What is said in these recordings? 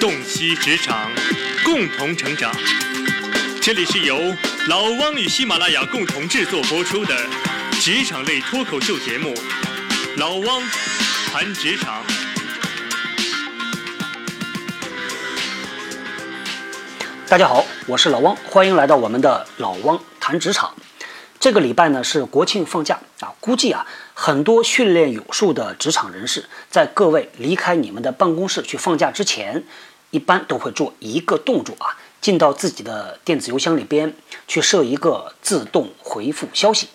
洞悉职场，共同成长。这里是由老汪与喜马拉雅共同制作播出的职场类脱口秀节目《老汪谈职场》。大家好，我是老汪，欢迎来到我们的老汪谈职场。这个礼拜呢是国庆放假啊，估计啊很多训练有素的职场人士，在各位离开你们的办公室去放假之前，一般都会做一个动作啊，进到自己的电子邮箱里边去设一个自动回复消息。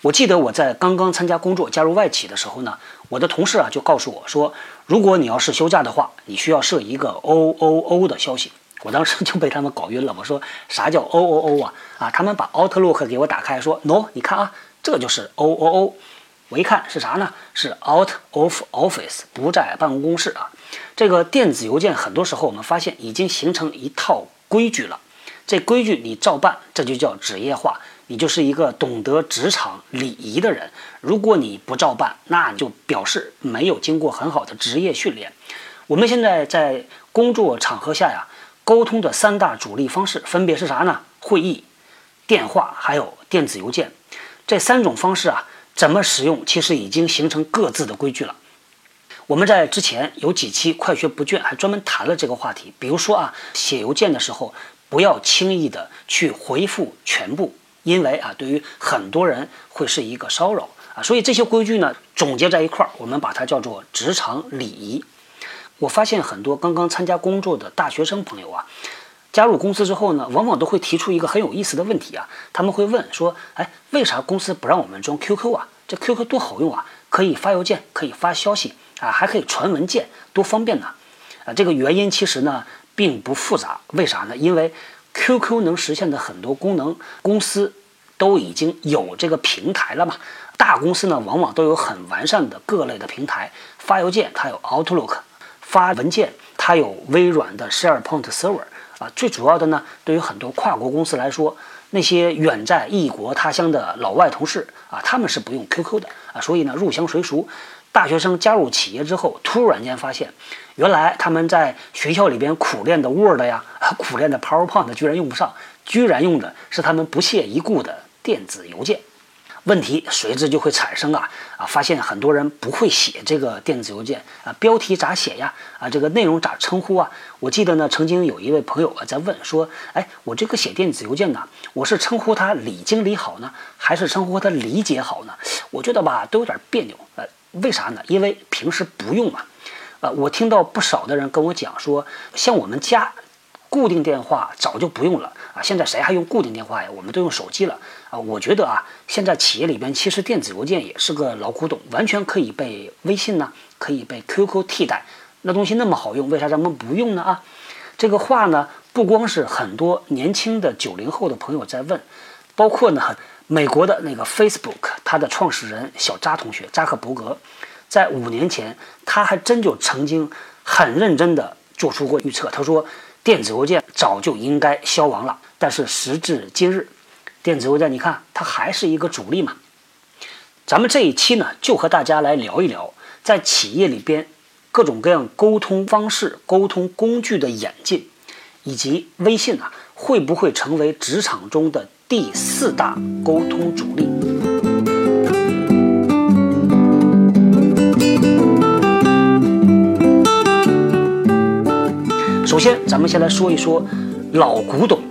我记得我在刚刚参加工作加入外企的时候呢，我的同事啊就告诉我说，如果你要是休假的话，你需要设一个 O O O 的消息。我当时就被他们搞晕了。我说啥叫 O O O 啊？啊，他们把 Outlook 给我打开，说 No，你看啊，这就是 O O O。我一看是啥呢？是 Out of Office，不在办公室啊。这个电子邮件很多时候我们发现已经形成一套规矩了。这规矩你照办，这就叫职业化，你就是一个懂得职场礼仪的人。如果你不照办，那就表示没有经过很好的职业训练。我们现在在工作场合下呀。沟通的三大主力方式分别是啥呢？会议、电话还有电子邮件。这三种方式啊，怎么使用，其实已经形成各自的规矩了。我们在之前有几期快学不倦还专门谈了这个话题。比如说啊，写邮件的时候不要轻易的去回复全部，因为啊，对于很多人会是一个骚扰啊。所以这些规矩呢，总结在一块儿，我们把它叫做职场礼仪。我发现很多刚刚参加工作的大学生朋友啊，加入公司之后呢，往往都会提出一个很有意思的问题啊。他们会问说：“哎，为啥公司不让我们装 QQ 啊？这 QQ 多好用啊，可以发邮件，可以发消息啊，还可以传文件，多方便呢！”啊，这个原因其实呢并不复杂。为啥呢？因为 QQ 能实现的很多功能，公司都已经有这个平台了嘛。大公司呢，往往都有很完善的各类的平台，发邮件它有 Outlook。发文件，它有微软的 SharePoint Server 最主要的呢，对于很多跨国公司来说，那些远在异国他乡的老外同事啊，他们是不用 QQ 的啊。所以呢，入乡随俗，大学生加入企业之后，突然间发现，原来他们在学校里边苦练的 Word 呀，苦练的 PowerPoint 居然用不上，居然用的是他们不屑一顾的电子邮件。问题随之就会产生啊啊！发现很多人不会写这个电子邮件啊，标题咋写呀？啊，这个内容咋称呼啊？我记得呢，曾经有一位朋友啊在问说：“哎，我这个写电子邮件呢，我是称呼他李经理好呢，还是称呼他李姐好呢？”我觉得吧，都有点别扭。呃，为啥呢？因为平时不用嘛。呃，我听到不少的人跟我讲说，像我们家。固定电话早就不用了啊！现在谁还用固定电话呀？我们都用手机了我觉得啊，现在企业里边其实电子邮件也是个老古董，完全可以被微信呢，可以被 QQ 替代。那东西那么好用，为啥咱们不用呢？啊，这个话呢，不光是很多年轻的九零后的朋友在问，包括呢，美国的那个 Facebook，它的创始人小扎同学扎克伯格，在五年前，他还真就曾经很认真的做出过预测，他说。电子邮件早就应该消亡了，但是时至今日，电子邮件你看它还是一个主力嘛。咱们这一期呢，就和大家来聊一聊，在企业里边各种各样沟通方式、沟通工具的演进，以及微信啊会不会成为职场中的第四大沟通主力。首先，咱们先来说一说老古董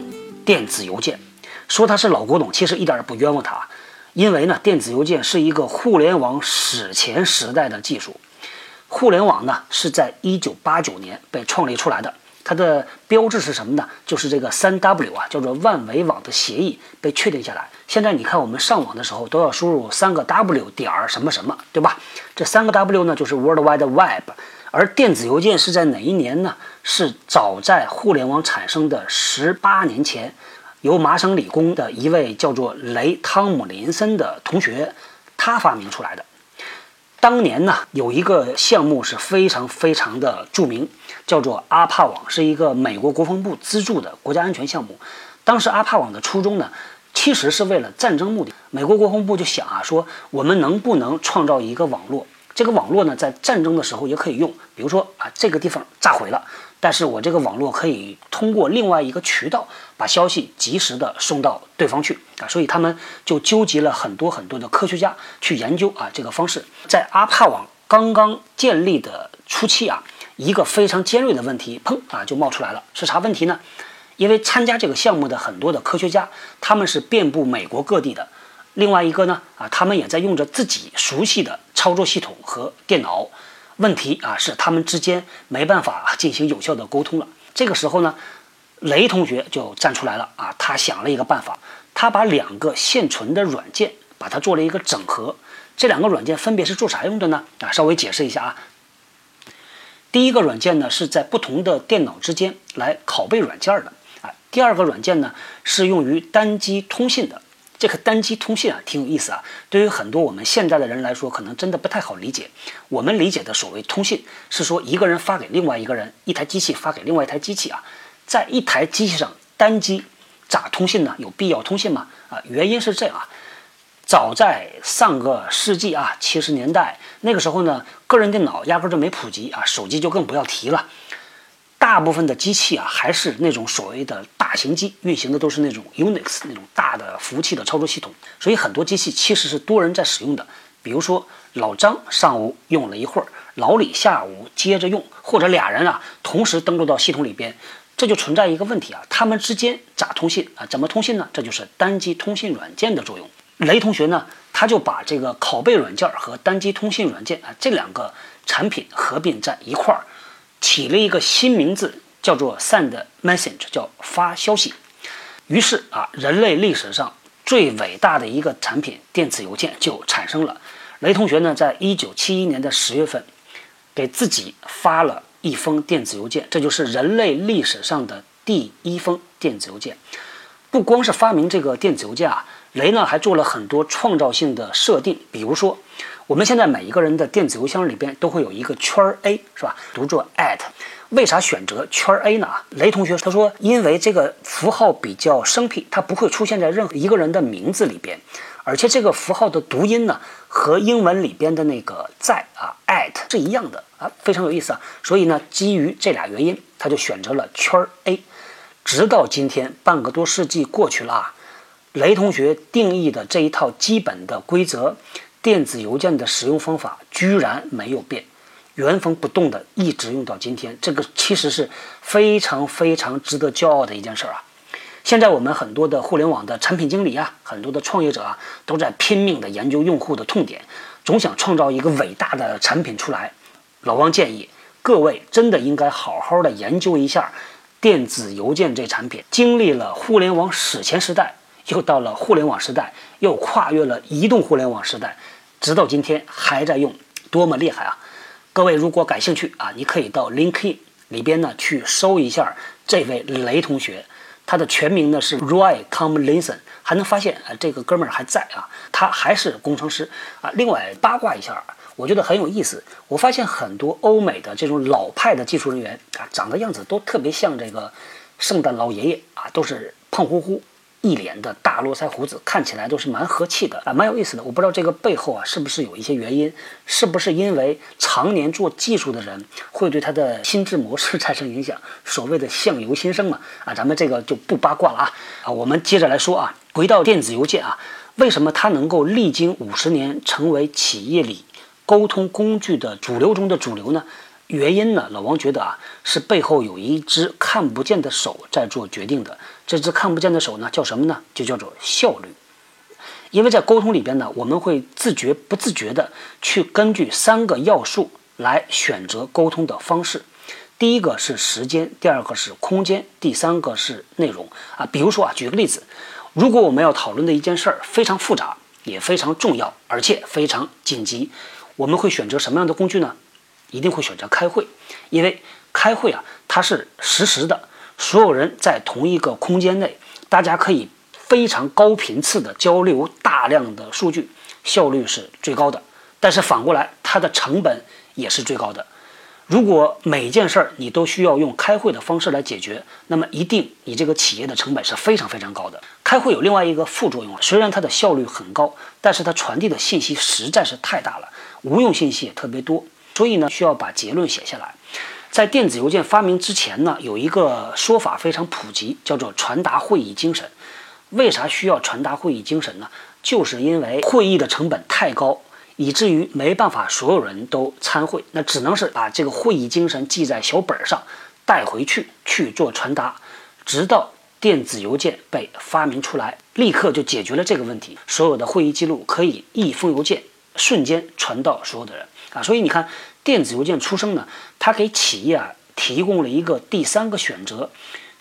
电子邮件。说它是老古董，其实一点也不冤枉它，因为呢，电子邮件是一个互联网史前时代的技术。互联网呢是在一九八九年被创立出来的，它的标志是什么呢？就是这个三 W 啊，叫做万维网的协议被确定下来。现在你看我们上网的时候都要输入三个 W 点儿什么什么，对吧？这三个 W 呢就是 World Wide Web。而电子邮件是在哪一年呢？是早在互联网产生的十八年前，由麻省理工的一位叫做雷汤姆林森的同学，他发明出来的。当年呢，有一个项目是非常非常的著名，叫做阿帕网，是一个美国国防部资助的国家安全项目。当时阿帕网的初衷呢，其实是为了战争目的。美国国防部就想啊，说我们能不能创造一个网络？这个网络呢，在战争的时候也可以用。比如说啊，这个地方炸毁了，但是我这个网络可以通过另外一个渠道把消息及时的送到对方去啊，所以他们就纠集了很多很多的科学家去研究啊这个方式。在阿帕网刚刚建立的初期啊，一个非常尖锐的问题，砰啊就冒出来了，是啥问题呢？因为参加这个项目的很多的科学家，他们是遍布美国各地的。另外一个呢，啊，他们也在用着自己熟悉的操作系统和电脑。问题啊，是他们之间没办法进行有效的沟通了。这个时候呢，雷同学就站出来了啊，他想了一个办法，他把两个现存的软件把它做了一个整合。这两个软件分别是做啥用的呢？啊，稍微解释一下啊。第一个软件呢，是在不同的电脑之间来拷贝软件的啊。第二个软件呢，是用于单机通信的。这个单机通信啊，挺有意思啊。对于很多我们现在的人来说，可能真的不太好理解。我们理解的所谓通信，是说一个人发给另外一个人，一台机器发给另外一台机器啊，在一台机器上单机咋通信呢？有必要通信吗？啊，原因是这样啊。早在上个世纪啊，七十年代那个时候呢，个人电脑压根就没普及啊，手机就更不要提了。大部分的机器啊，还是那种所谓的大型机，运行的都是那种 Unix 那种大的服务器的操作系统，所以很多机器其实是多人在使用的。比如说老张上午用了一会儿，老李下午接着用，或者俩人啊同时登录到系统里边，这就存在一个问题啊，他们之间咋通信啊？怎么通信呢？这就是单机通信软件的作用。雷同学呢，他就把这个拷贝软件和单机通信软件啊这两个产品合并在一块儿。起了一个新名字，叫做 “send message”，叫发消息。于是啊，人类历史上最伟大的一个产品——电子邮件就产生了。雷同学呢，在一九七一年的十月份，给自己发了一封电子邮件，这就是人类历史上的第一封电子邮件。不光是发明这个电子邮件啊，雷呢还做了很多创造性的设定，比如说。我们现在每一个人的电子邮箱里边都会有一个圈儿 A，是吧？读作 at，为啥选择圈儿 A 呢？雷同学他说，因为这个符号比较生僻，它不会出现在任何一个人的名字里边，而且这个符号的读音呢，和英文里边的那个在啊 at 是一样的啊，非常有意思啊。所以呢，基于这俩原因，他就选择了圈儿 A。直到今天，半个多世纪过去了啊，雷同学定义的这一套基本的规则。电子邮件的使用方法居然没有变，原封不动的一直用到今天，这个其实是非常非常值得骄傲的一件事儿啊！现在我们很多的互联网的产品经理啊，很多的创业者啊，都在拼命的研究用户的痛点，总想创造一个伟大的产品出来。老汪建议各位真的应该好好的研究一下电子邮件这产品，经历了互联网史前时代。又到了互联网时代，又跨越了移动互联网时代，直到今天还在用，多么厉害啊！各位如果感兴趣啊，你可以到 LinkedIn 里边呢去搜一下这位雷同学，他的全名呢是 Roy Tomlinson，还能发现啊这个哥们儿还在啊，他还是工程师啊。另外八卦一下，我觉得很有意思，我发现很多欧美的这种老派的技术人员啊，长得样子都特别像这个圣诞老爷爷啊，都是胖乎乎。一脸的大络腮胡子，看起来都是蛮和气的啊，蛮有意思的。我不知道这个背后啊，是不是有一些原因？是不是因为常年做技术的人会对他的心智模式 产生影响？所谓的相由心生嘛啊，咱们这个就不八卦了啊啊，我们接着来说啊，回到电子邮件啊，为什么它能够历经五十年成为企业里沟通工具的主流中的主流呢？原因呢？老王觉得啊，是背后有一只看不见的手在做决定的。这只看不见的手呢，叫什么呢？就叫做效率。因为在沟通里边呢，我们会自觉不自觉的去根据三个要素来选择沟通的方式。第一个是时间，第二个是空间，第三个是内容啊。比如说啊，举个例子，如果我们要讨论的一件事儿非常复杂，也非常重要，而且非常紧急，我们会选择什么样的工具呢？一定会选择开会，因为开会啊，它是实时的，所有人在同一个空间内，大家可以非常高频次的交流大量的数据，效率是最高的。但是反过来，它的成本也是最高的。如果每件事儿你都需要用开会的方式来解决，那么一定你这个企业的成本是非常非常高的。开会有另外一个副作用，虽然它的效率很高，但是它传递的信息实在是太大了，无用信息也特别多。所以呢，需要把结论写下来。在电子邮件发明之前呢，有一个说法非常普及，叫做传达会议精神。为啥需要传达会议精神呢？就是因为会议的成本太高，以至于没办法所有人都参会，那只能是把这个会议精神记在小本上，带回去去做传达，直到电子邮件被发明出来，立刻就解决了这个问题。所有的会议记录可以一封邮件瞬间传到所有的人啊，所以你看。电子邮件出生呢，它给企业啊提供了一个第三个选择，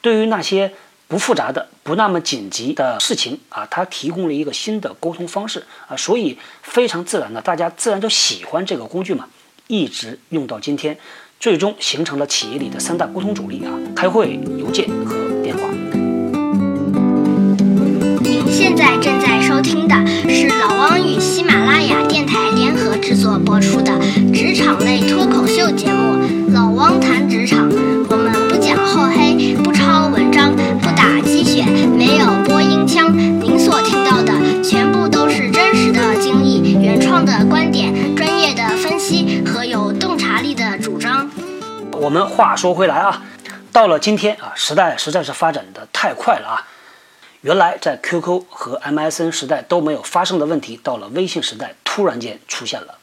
对于那些不复杂的、不那么紧急的事情啊，它提供了一个新的沟通方式啊，所以非常自然的，大家自然都喜欢这个工具嘛，一直用到今天，最终形成了企业里的三大沟通主力啊：开会、邮件和电话。您现在正在收听的是老汪与喜马拉雅电台联合制作播出的职场类脱口秀节目《老汪谈职场》。我们不讲厚黑，不抄文章，不打鸡血，没有播音腔。您所听到的全部都是真实的经历、原创的观点、专业的分析和有洞察力的主张。我们话说回来啊，到了今天啊，时代实在是发展的太快了啊。原来在 QQ 和 MSN 时代都没有发生的问题，到了微信时代突然间出现了。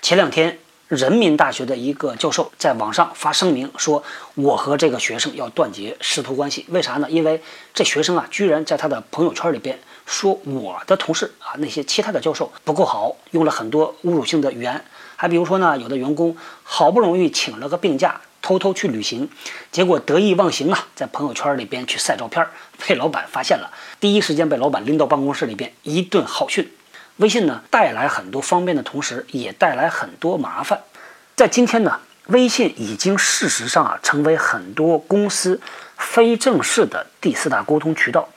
前两天，人民大学的一个教授在网上发声明说：“我和这个学生要断绝师徒关系。”为啥呢？因为这学生啊，居然在他的朋友圈里边说我的同事啊，那些其他的教授不够好，用了很多侮辱性的语言。还比如说呢，有的员工好不容易请了个病假。偷偷去旅行，结果得意忘形啊，在朋友圈里边去晒照片，被老板发现了，第一时间被老板拎到办公室里边一顿好训。微信呢，带来很多方便的同时，也带来很多麻烦。在今天呢，微信已经事实上啊，成为很多公司非正式的第四大沟通渠道。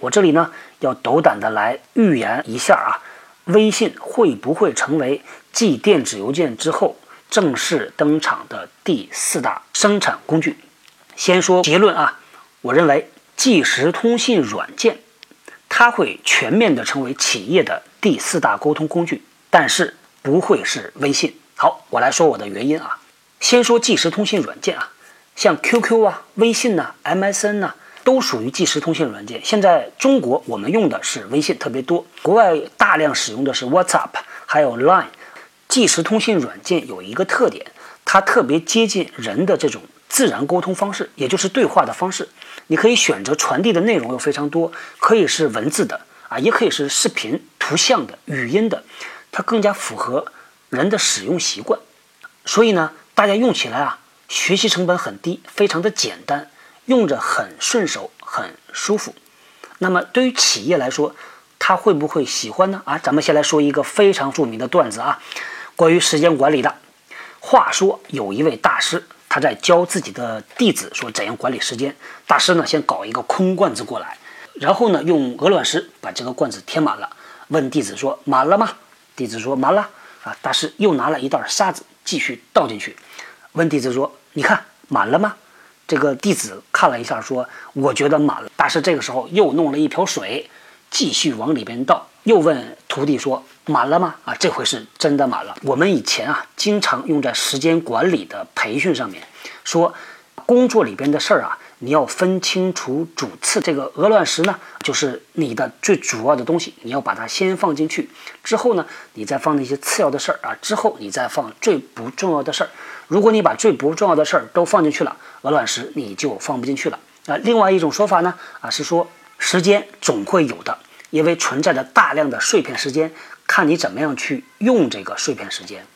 我这里呢，要斗胆的来预言一下啊，微信会不会成为继电子邮件之后？正式登场的第四大生产工具，先说结论啊，我认为即时通信软件，它会全面的成为企业的第四大沟通工具，但是不会是微信。好，我来说我的原因啊，先说即时通信软件啊，像 QQ 啊、微信呐、MSN 呐，都属于即时通信软件。现在中国我们用的是微信特别多，国外大量使用的是 WhatsApp，还有 Line。即时通信软件有一个特点，它特别接近人的这种自然沟通方式，也就是对话的方式。你可以选择传递的内容又非常多，可以是文字的啊，也可以是视频、图像的、语音的，它更加符合人的使用习惯。所以呢，大家用起来啊，学习成本很低，非常的简单，用着很顺手、很舒服。那么对于企业来说，他会不会喜欢呢？啊，咱们先来说一个非常著名的段子啊。关于时间管理的，话说有一位大师，他在教自己的弟子说怎样管理时间。大师呢，先搞一个空罐子过来，然后呢，用鹅卵石把这个罐子填满了，问弟子说满了吗？弟子说满了。啊，大师又拿了一袋沙子继续倒进去，问弟子说你看满了吗？这个弟子看了一下说我觉得满了。大师这个时候又弄了一瓢水，继续往里边倒，又问徒弟说。满了吗？啊，这回是真的满了。我们以前啊，经常用在时间管理的培训上面，说工作里边的事儿啊，你要分清楚主次。这个鹅卵石呢，就是你的最主要的东西，你要把它先放进去，之后呢，你再放那些次要的事儿啊，之后你再放最不重要的事儿。如果你把最不重要的事儿都放进去了，鹅卵石你就放不进去了。啊，另外一种说法呢，啊是说时间总会有的，因为存在着大量的碎片时间。看你怎么样去用这个碎片时间。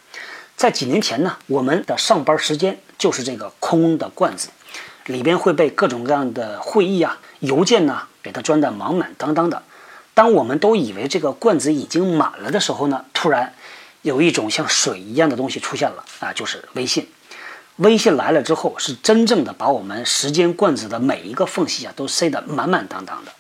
在几年前呢，我们的上班时间就是这个空的罐子，里边会被各种各样的会议啊、邮件呢给它装得满满当当的。当我们都以为这个罐子已经满了的时候呢，突然有一种像水一样的东西出现了啊，就是微信。微信来了之后，是真正的把我们时间罐子的每一个缝隙啊都塞得满满当当的。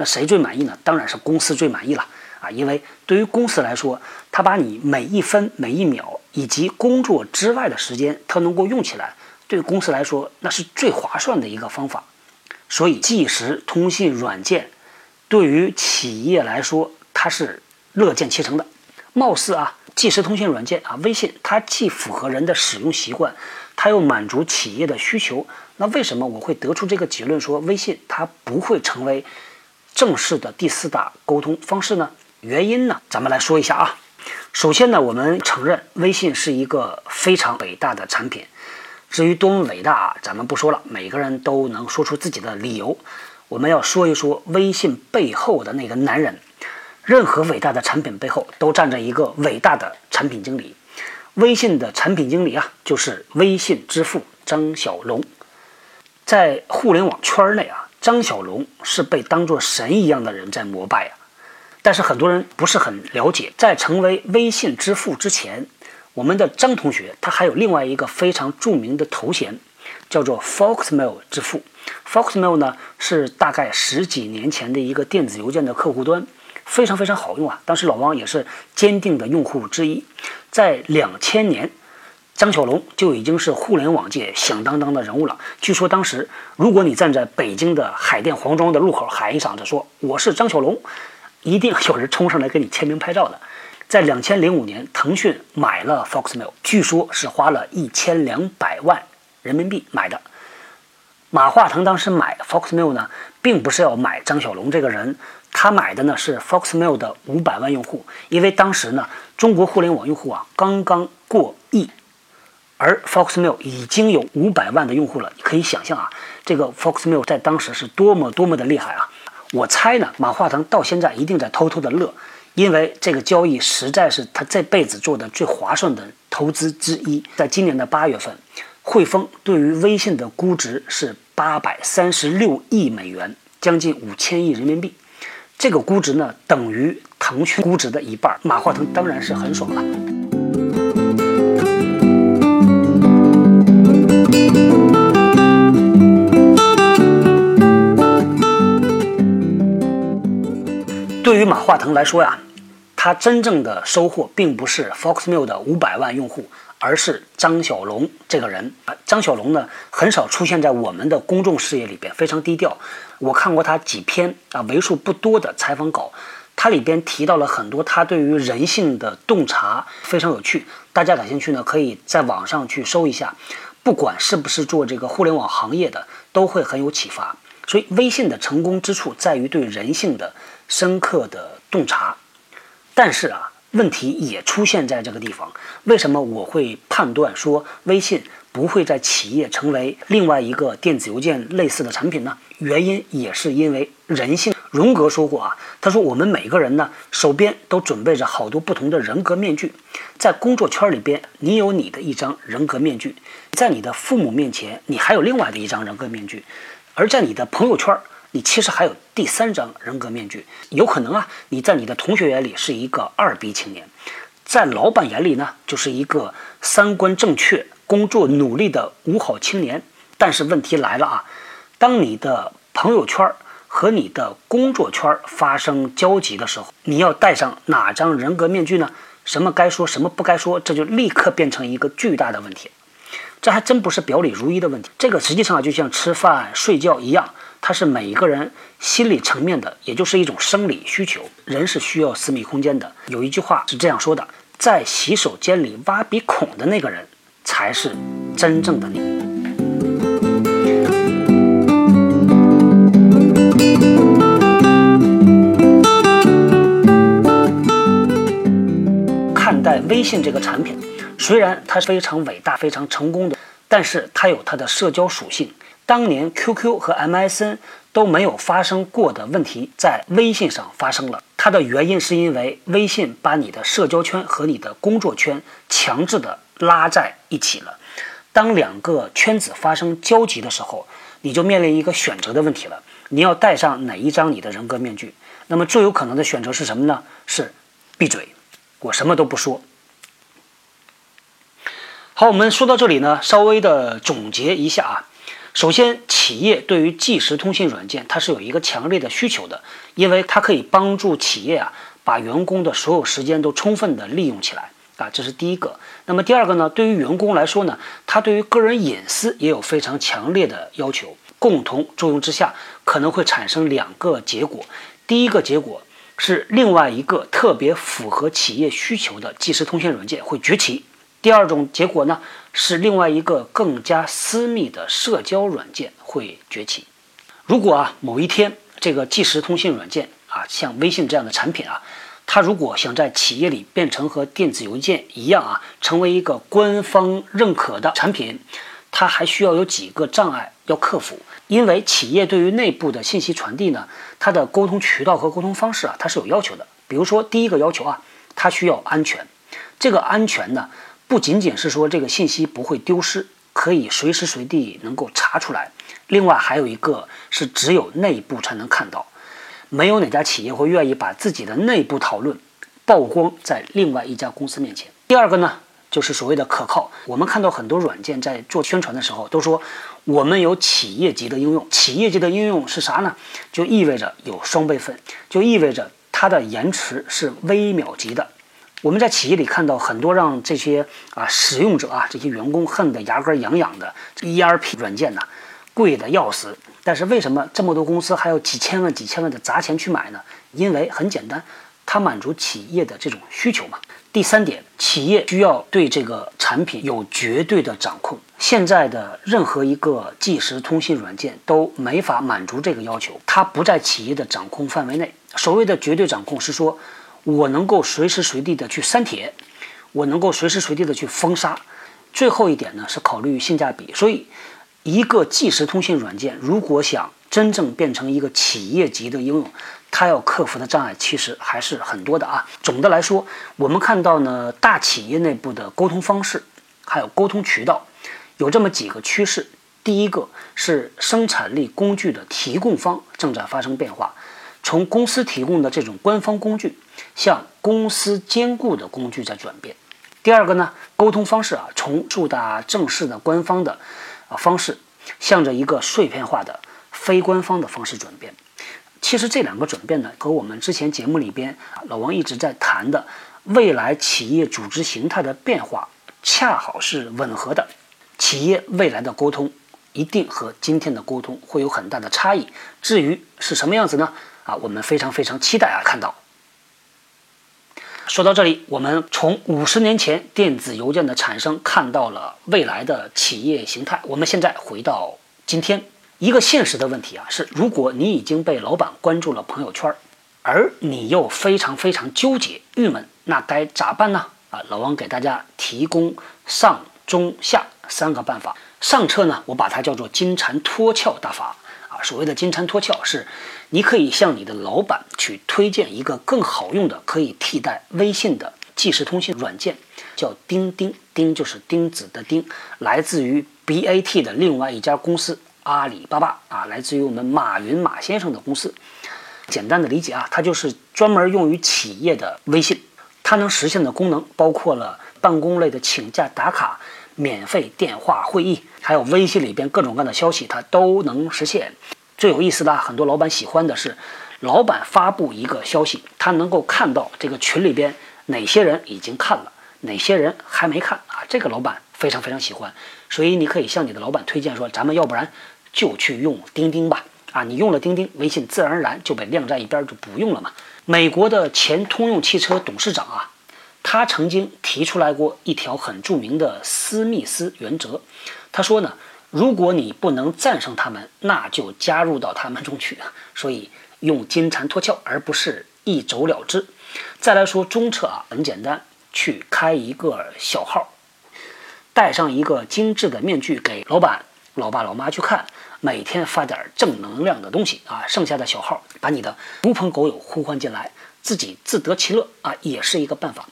那谁最满意呢？当然是公司最满意了。啊，因为对于公司来说，它把你每一分每一秒以及工作之外的时间，它能够用起来，对公司来说那是最划算的一个方法。所以，即时通信软件对于企业来说，它是乐见其成的。貌似啊，即时通信软件啊，微信它既符合人的使用习惯，它又满足企业的需求。那为什么我会得出这个结论，说微信它不会成为正式的第四大沟通方式呢？原因呢，咱们来说一下啊。首先呢，我们承认微信是一个非常伟大的产品。至于多么伟大啊，咱们不说了，每个人都能说出自己的理由。我们要说一说微信背后的那个男人。任何伟大的产品背后都站着一个伟大的产品经理。微信的产品经理啊，就是微信之父张小龙。在互联网圈内啊，张小龙是被当作神一样的人在膜拜啊。但是很多人不是很了解，在成为微信之父之前，我们的张同学他还有另外一个非常著名的头衔，叫做 Foxmail 之父。Foxmail 呢是大概十几年前的一个电子邮件的客户端，非常非常好用啊。当时老王也是坚定的用户之一。在两千年，张小龙就已经是互联网界响当当的人物了。据说当时，如果你站在北京的海淀黄庄的路口喊一嗓子说“我是张小龙”。一定有人冲上来给你签名拍照的。在两千零五年，腾讯买了 Foxmail，据说是花了一千两百万人民币买的。马化腾当时买 Foxmail 呢，并不是要买张小龙这个人，他买的呢是 Foxmail 的五百万用户，因为当时呢，中国互联网用户啊刚刚过，而 Foxmail 已经有五百万的用户了。你可以想象啊，这个 Foxmail 在当时是多么多么的厉害啊！我猜呢，马化腾到现在一定在偷偷的乐，因为这个交易实在是他这辈子做的最划算的投资之一。在今年的八月份，汇丰对于微信的估值是八百三十六亿美元，将近五千亿人民币。这个估值呢，等于腾讯估值的一半。马化腾当然是很爽了。对于马化腾来说呀，他真正的收获并不是 Foxmail 的五百万用户，而是张小龙这个人啊。张小龙呢，很少出现在我们的公众视野里边，非常低调。我看过他几篇啊，为数不多的采访稿，他里边提到了很多他对于人性的洞察，非常有趣。大家感兴趣呢，可以在网上去搜一下。不管是不是做这个互联网行业的，都会很有启发。所以，微信的成功之处在于对人性的。深刻的洞察，但是啊，问题也出现在这个地方。为什么我会判断说微信不会在企业成为另外一个电子邮件类似的产品呢？原因也是因为人性。荣格说过啊，他说我们每个人呢，手边都准备着好多不同的人格面具。在工作圈里边，你有你的一张人格面具；在你的父母面前，你还有另外的一张人格面具；而在你的朋友圈。你其实还有第三张人格面具，有可能啊，你在你的同学眼里是一个二逼青年，在老板眼里呢，就是一个三观正确、工作努力的五好青年。但是问题来了啊，当你的朋友圈和你的工作圈发生交集的时候，你要戴上哪张人格面具呢？什么该说，什么不该说，这就立刻变成一个巨大的问题。这还真不是表里如一的问题，这个实际上，就像吃饭、睡觉一样。它是每一个人心理层面的，也就是一种生理需求。人是需要私密空间的。有一句话是这样说的：在洗手间里挖鼻孔的那个人，才是真正的你。看待微信这个产品，虽然它是非常伟大、非常成功的，但是它有它的社交属性。当年 QQ 和 MSN 都没有发生过的问题，在微信上发生了。它的原因是因为微信把你的社交圈和你的工作圈强制的拉在一起了。当两个圈子发生交集的时候，你就面临一个选择的问题了：你要戴上哪一张你的人格面具？那么最有可能的选择是什么呢？是闭嘴，我什么都不说。好，我们说到这里呢，稍微的总结一下啊。首先，企业对于即时通信软件，它是有一个强烈的需求的，因为它可以帮助企业啊把员工的所有时间都充分的利用起来啊，这是第一个。那么第二个呢，对于员工来说呢，他对于个人隐私也有非常强烈的要求。共同作用之下，可能会产生两个结果。第一个结果是另外一个特别符合企业需求的即时通信软件会崛起。第二种结果呢，是另外一个更加私密的社交软件会崛起。如果啊某一天这个即时通信软件啊，像微信这样的产品啊，它如果想在企业里变成和电子邮件一样啊，成为一个官方认可的产品，它还需要有几个障碍要克服。因为企业对于内部的信息传递呢，它的沟通渠道和沟通方式啊，它是有要求的。比如说，第一个要求啊，它需要安全。这个安全呢，不仅仅是说这个信息不会丢失，可以随时随地能够查出来。另外还有一个是只有内部才能看到，没有哪家企业会愿意把自己的内部讨论曝光在另外一家公司面前。第二个呢？就是所谓的可靠。我们看到很多软件在做宣传的时候都说，我们有企业级的应用。企业级的应用是啥呢？就意味着有双备份，就意味着它的延迟是微秒级的。我们在企业里看到很多让这些啊使用者啊这些员工恨得牙根痒痒的 ERP 软件呢，贵的要死。但是为什么这么多公司还有几千万、几千万的砸钱去买呢？因为很简单，它满足企业的这种需求嘛。第三点，企业需要对这个产品有绝对的掌控。现在的任何一个即时通信软件都没法满足这个要求，它不在企业的掌控范围内。所谓的绝对掌控是说，我能够随时随地的去删帖，我能够随时随地的去封杀。最后一点呢是考虑性价比。所以，一个即时通信软件如果想真正变成一个企业级的应用，它要克服的障碍其实还是很多的啊。总的来说，我们看到呢，大企业内部的沟通方式，还有沟通渠道，有这么几个趋势。第一个是生产力工具的提供方正在发生变化，从公司提供的这种官方工具，向公司兼顾的工具在转变。第二个呢，沟通方式啊，从重大正式的官方的啊方式，向着一个碎片化的非官方的方式转变。其实这两个转变呢，和我们之前节目里边老王一直在谈的未来企业组织形态的变化，恰好是吻合的。企业未来的沟通一定和今天的沟通会有很大的差异。至于是什么样子呢？啊，我们非常非常期待啊，看到。说到这里，我们从五十年前电子邮件的产生看到了未来的企业形态。我们现在回到今天。一个现实的问题啊，是如果你已经被老板关注了朋友圈，而你又非常非常纠结、郁闷，那该咋办呢？啊，老王给大家提供上中下三个办法。上策呢，我把它叫做金蝉脱壳大法。所谓的金蝉脱壳，是你可以向你的老板去推荐一个更好用的、可以替代微信的即时通信软件，叫钉钉。钉就是钉子的钉，来自于 BAT 的另外一家公司。阿里巴巴啊，来自于我们马云马先生的公司。简单的理解啊，它就是专门用于企业的微信。它能实现的功能包括了办公类的请假打卡、免费电话会议，还有微信里边各种各样的消息，它都能实现。最有意思的，很多老板喜欢的是，老板发布一个消息，他能够看到这个群里边哪些人已经看了，哪些人还没看啊，这个老板非常非常喜欢。所以你可以向你的老板推荐说，咱们要不然。就去用钉钉吧，啊，你用了钉钉，微信自然而然就被晾在一边，就不用了嘛。美国的前通用汽车董事长啊，他曾经提出来过一条很著名的斯密斯原则。他说呢，如果你不能战胜他们，那就加入到他们中去。所以用金蝉脱壳，而不是一走了之。再来说中策啊，很简单，去开一个小号，戴上一个精致的面具给老板。老爸老妈去看，每天发点正能量的东西啊，剩下的小号把你的狐朋狗友呼唤进来，自己自得其乐啊，也是一个办法。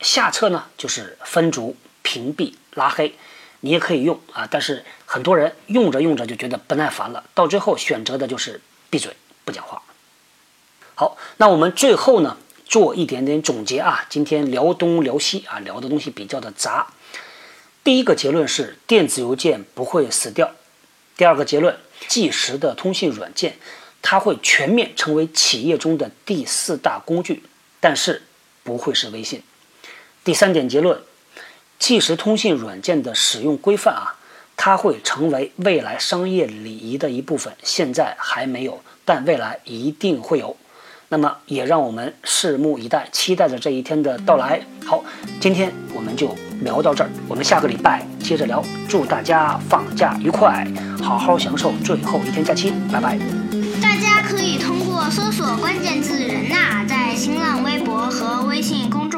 下策呢就是分组、屏蔽、拉黑，你也可以用啊，但是很多人用着用着就觉得不耐烦了，到最后选择的就是闭嘴不讲话。好，那我们最后呢做一点点总结啊，今天聊东聊西啊，聊的东西比较的杂。第一个结论是电子邮件不会死掉。第二个结论，即时的通信软件，它会全面成为企业中的第四大工具，但是不会是微信。第三点结论，即时通信软件的使用规范啊，它会成为未来商业礼仪的一部分，现在还没有，但未来一定会有。那么也让我们拭目以待，期待着这一天的到来。好，今天我们就聊到这儿，我们下个礼拜接着聊。祝大家放假愉快，好好享受最后一天假期，拜拜。大家可以通过搜索关键字“人呐”在新浪微博和微信公众